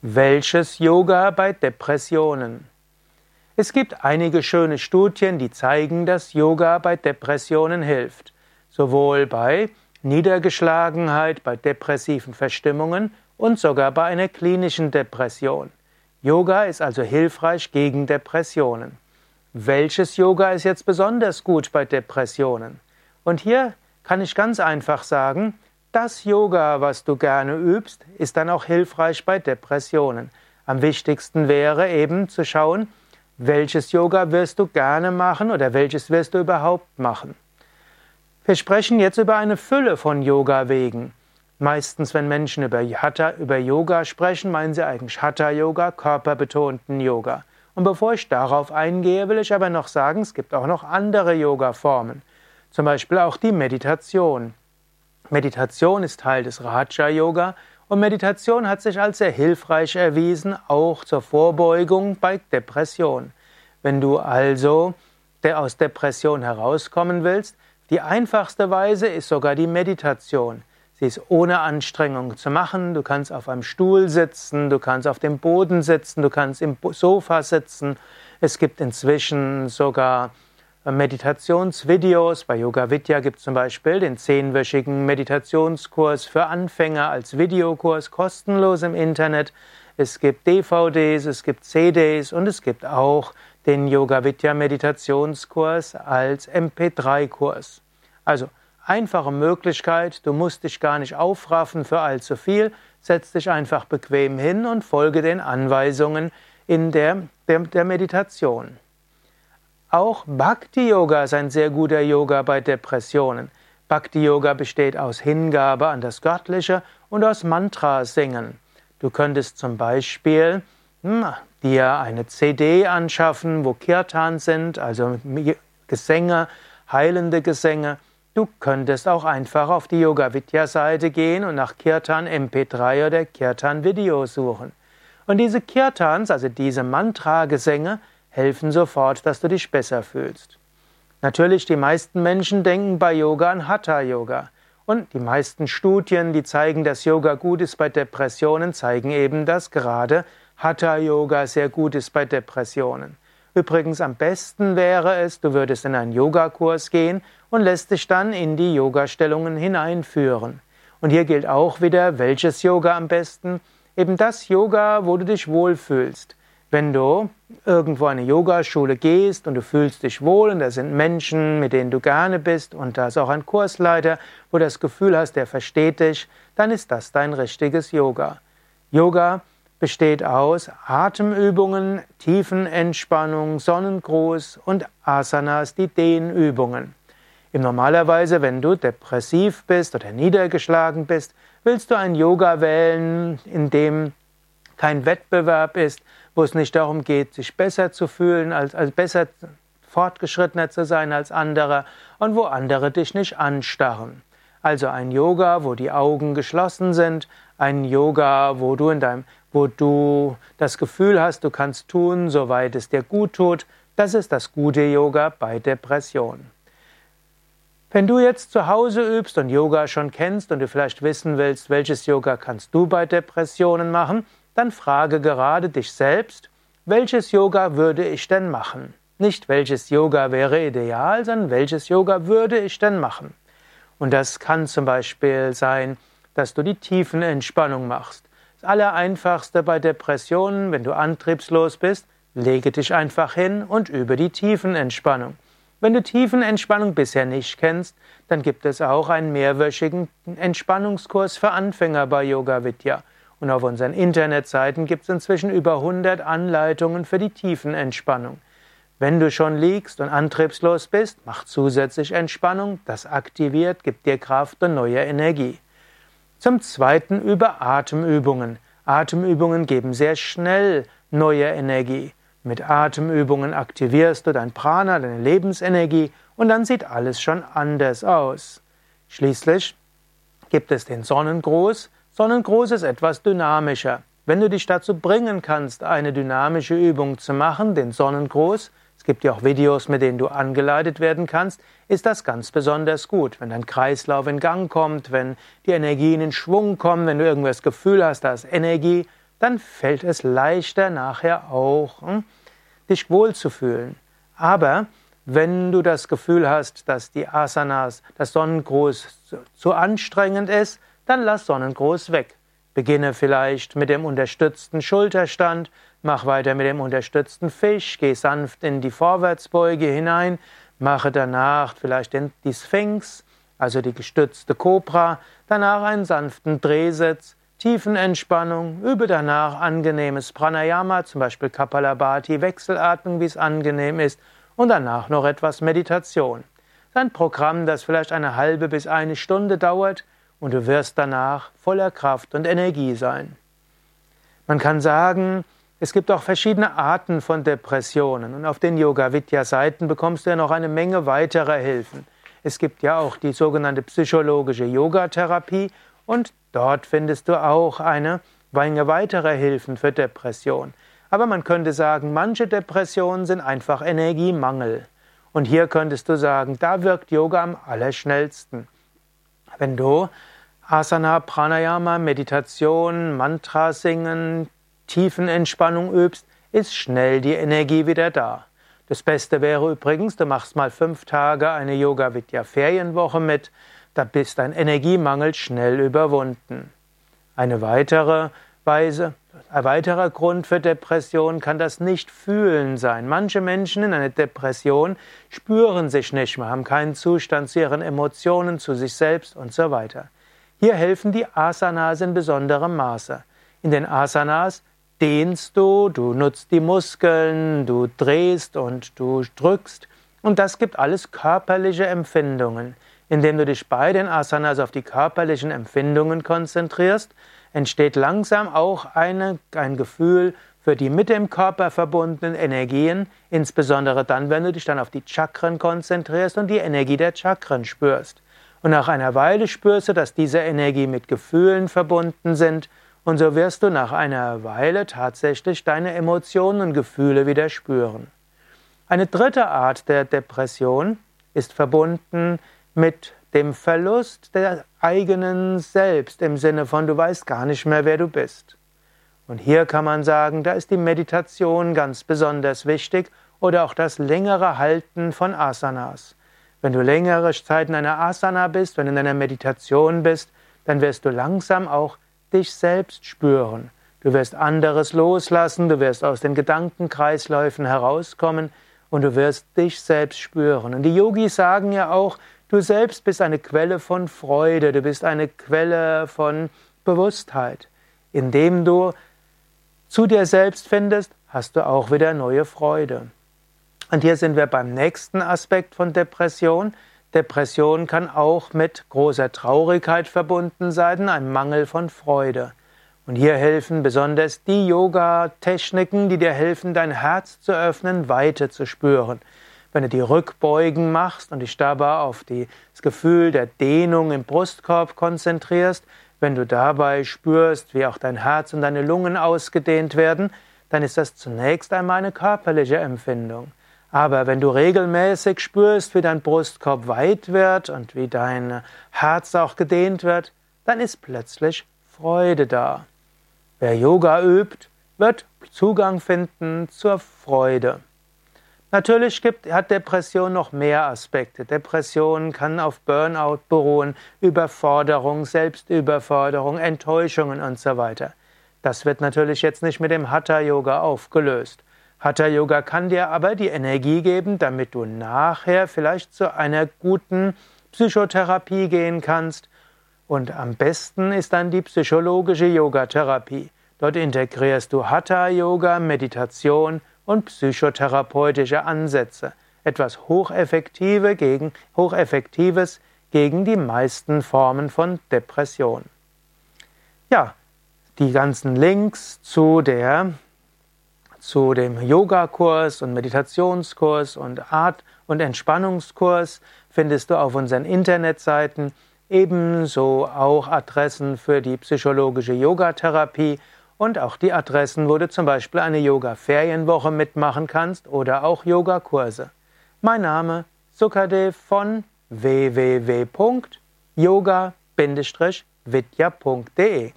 Welches Yoga bei Depressionen? Es gibt einige schöne Studien, die zeigen, dass Yoga bei Depressionen hilft. Sowohl bei Niedergeschlagenheit, bei depressiven Verstimmungen und sogar bei einer klinischen Depression. Yoga ist also hilfreich gegen Depressionen. Welches Yoga ist jetzt besonders gut bei Depressionen? Und hier kann ich ganz einfach sagen, das Yoga, was du gerne übst, ist dann auch hilfreich bei Depressionen. Am wichtigsten wäre eben zu schauen, welches Yoga wirst du gerne machen oder welches wirst du überhaupt machen. Wir sprechen jetzt über eine Fülle von Yoga-Wegen. Meistens, wenn Menschen über Hatha, über Yoga sprechen, meinen sie eigentlich Hatha-Yoga, körperbetonten Yoga. Und bevor ich darauf eingehe, will ich aber noch sagen, es gibt auch noch andere Yoga-Formen. Zum Beispiel auch die Meditation. Meditation ist Teil des Raja Yoga und Meditation hat sich als sehr hilfreich erwiesen, auch zur Vorbeugung bei Depression. Wenn du also aus Depression herauskommen willst, die einfachste Weise ist sogar die Meditation. Sie ist ohne Anstrengung zu machen. Du kannst auf einem Stuhl sitzen, du kannst auf dem Boden sitzen, du kannst im Sofa sitzen. Es gibt inzwischen sogar Meditationsvideos. Bei Yoga Vidya gibt es zum Beispiel den zehnwöchigen Meditationskurs für Anfänger als Videokurs kostenlos im Internet. Es gibt DVDs, es gibt CDs und es gibt auch den Yoga Vidya Meditationskurs als MP3-Kurs. Also einfache Möglichkeit, du musst dich gar nicht aufraffen für allzu viel, setz dich einfach bequem hin und folge den Anweisungen in der, der, der Meditation. Auch Bhakti Yoga ist ein sehr guter Yoga bei Depressionen. Bhakti Yoga besteht aus Hingabe an das Göttliche und aus Mantra singen. Du könntest zum Beispiel hm, dir eine CD anschaffen, wo Kirtan sind, also Gesänge, heilende Gesänge. Du könntest auch einfach auf die Yoga Vidya Seite gehen und nach Kirtan MP3 oder Kirtan Video suchen. Und diese Kirtans, also diese Mantra-Gesänge, helfen sofort, dass du dich besser fühlst. Natürlich, die meisten Menschen denken bei Yoga an Hatha Yoga. Und die meisten Studien, die zeigen, dass Yoga gut ist bei Depressionen, zeigen eben, dass gerade Hatha Yoga sehr gut ist bei Depressionen. Übrigens am besten wäre es, du würdest in einen Yogakurs gehen und lässt dich dann in die Yogastellungen hineinführen. Und hier gilt auch wieder, welches Yoga am besten? Eben das Yoga, wo du dich wohlfühlst. Wenn du irgendwo eine Yogaschule gehst und du fühlst dich wohl und da sind Menschen, mit denen du gerne bist und da ist auch ein Kursleiter, wo du das Gefühl hast, der versteht dich, dann ist das dein richtiges Yoga. Yoga besteht aus Atemübungen, Tiefenentspannung, Sonnengruß und Asanas, die Dehnübungen. Im normalerweise, wenn du depressiv bist oder niedergeschlagen bist, willst du ein Yoga wählen, in dem kein Wettbewerb ist, wo es nicht darum geht, sich besser zu fühlen, als, als besser fortgeschrittener zu sein als andere und wo andere dich nicht anstarren. Also ein Yoga, wo die Augen geschlossen sind, ein Yoga, wo du in deinem, wo du das Gefühl hast, du kannst tun, soweit es dir gut tut. Das ist das gute Yoga bei Depression. Wenn du jetzt zu Hause übst und Yoga schon kennst und du vielleicht wissen willst, welches Yoga kannst du bei Depressionen machen, dann frage gerade dich selbst, welches Yoga würde ich denn machen? Nicht welches Yoga wäre ideal, sondern welches Yoga würde ich denn machen? Und das kann zum Beispiel sein, dass du die Tiefenentspannung machst. Das Allereinfachste bei Depressionen, wenn du antriebslos bist, lege dich einfach hin und übe die Tiefenentspannung. Wenn du Tiefenentspannung bisher nicht kennst, dann gibt es auch einen mehrwöchigen Entspannungskurs für Anfänger bei Yoga Vidya. Und auf unseren Internetseiten gibt es inzwischen über 100 Anleitungen für die Tiefenentspannung. Wenn du schon liegst und antriebslos bist, mach zusätzlich Entspannung, das aktiviert, gibt dir Kraft und neue Energie. Zum Zweiten über Atemübungen. Atemübungen geben sehr schnell neue Energie. Mit Atemübungen aktivierst du dein Prana, deine Lebensenergie und dann sieht alles schon anders aus. Schließlich gibt es den Sonnengruß, Sonnengruß ist etwas dynamischer. Wenn du dich dazu bringen kannst, eine dynamische Übung zu machen, den Sonnengruß, es gibt ja auch Videos, mit denen du angeleitet werden kannst, ist das ganz besonders gut. Wenn dein Kreislauf in Gang kommt, wenn die Energie in Schwung kommt, wenn du irgendwas Gefühl hast, da ist Energie, dann fällt es leichter nachher auch, hm, dich wohlzufühlen. Aber wenn du das Gefühl hast, dass die Asanas, das Sonnengruß zu anstrengend ist, dann lass Sonnengruß weg. Beginne vielleicht mit dem unterstützten Schulterstand, mach weiter mit dem unterstützten Fisch, geh sanft in die Vorwärtsbeuge hinein, mache danach vielleicht den, die Sphinx, also die gestützte Kobra, danach einen sanften Drehsitz, Tiefenentspannung, übe danach angenehmes Pranayama, zum Beispiel Kapalabhati, Wechselatmung, wie es angenehm ist, und danach noch etwas Meditation. Ein Programm, das vielleicht eine halbe bis eine Stunde dauert, und du wirst danach voller Kraft und Energie sein. Man kann sagen, es gibt auch verschiedene Arten von Depressionen und auf den Yoga Vidya Seiten bekommst du ja noch eine Menge weiterer Hilfen. Es gibt ja auch die sogenannte psychologische Yogatherapie und dort findest du auch eine Menge weiterer Hilfen für Depression. Aber man könnte sagen, manche Depressionen sind einfach Energiemangel. Und hier könntest du sagen, da wirkt Yoga am allerschnellsten. Wenn du Asana, Pranayama, Meditation, Mantra singen, Tiefenentspannung übst, ist schnell die Energie wieder da. Das Beste wäre übrigens, du machst mal fünf Tage eine Yoga Vidya Ferienwoche mit, da bist dein Energiemangel schnell überwunden. Eine weitere Weise, ein weiterer Grund für Depression kann das Nicht-Fühlen sein. Manche Menschen in einer Depression spüren sich nicht mehr, haben keinen Zustand zu ihren Emotionen, zu sich selbst und so weiter. Hier helfen die Asanas in besonderem Maße. In den Asanas dehnst du, du nutzt die Muskeln, du drehst und du drückst. Und das gibt alles körperliche Empfindungen. Indem du dich bei den Asanas auf die körperlichen Empfindungen konzentrierst, entsteht langsam auch eine, ein Gefühl für die mit dem Körper verbundenen Energien, insbesondere dann, wenn du dich dann auf die Chakren konzentrierst und die Energie der Chakren spürst. Und nach einer Weile spürst du, dass diese Energie mit Gefühlen verbunden sind und so wirst du nach einer Weile tatsächlich deine Emotionen und Gefühle wieder spüren. Eine dritte Art der Depression ist verbunden mit dem Verlust der eigenen Selbst im Sinne von du weißt gar nicht mehr, wer du bist. Und hier kann man sagen, da ist die Meditation ganz besonders wichtig oder auch das längere Halten von Asanas. Wenn du längere Zeit in einer Asana bist, wenn du in einer Meditation bist, dann wirst du langsam auch dich selbst spüren. Du wirst anderes loslassen, du wirst aus den Gedankenkreisläufen herauskommen und du wirst dich selbst spüren. Und die Yogis sagen ja auch, Du selbst bist eine Quelle von Freude, du bist eine Quelle von Bewusstheit. Indem du zu dir selbst findest, hast du auch wieder neue Freude. Und hier sind wir beim nächsten Aspekt von Depression. Depression kann auch mit großer Traurigkeit verbunden sein, einem Mangel von Freude. Und hier helfen besonders die Yoga-Techniken, die dir helfen, dein Herz zu öffnen, Weite zu spüren. Wenn du die Rückbeugen machst und dich dabei auf die, das Gefühl der Dehnung im Brustkorb konzentrierst, wenn du dabei spürst, wie auch dein Herz und deine Lungen ausgedehnt werden, dann ist das zunächst einmal eine körperliche Empfindung. Aber wenn du regelmäßig spürst, wie dein Brustkorb weit wird und wie dein Herz auch gedehnt wird, dann ist plötzlich Freude da. Wer Yoga übt, wird Zugang finden zur Freude. Natürlich gibt, hat Depression noch mehr Aspekte. Depression kann auf Burnout beruhen, Überforderung, Selbstüberforderung, Enttäuschungen und so weiter. Das wird natürlich jetzt nicht mit dem Hatha Yoga aufgelöst. Hatha Yoga kann dir aber die Energie geben, damit du nachher vielleicht zu einer guten Psychotherapie gehen kannst. Und am besten ist dann die psychologische Yogatherapie. Dort integrierst du Hatha Yoga, Meditation und psychotherapeutische Ansätze, etwas Hocheffektive gegen, Hocheffektives gegen die meisten Formen von Depression. Ja, die ganzen Links zu der zu dem Yogakurs und Meditationskurs und Art- und Entspannungskurs findest du auf unseren Internetseiten, ebenso auch Adressen für die psychologische Yogatherapie und auch die Adressen, wo du zum Beispiel eine Yoga-Ferienwoche mitmachen kannst oder auch Yogakurse. Mein Name Sukadev von www.yoga-vidya.de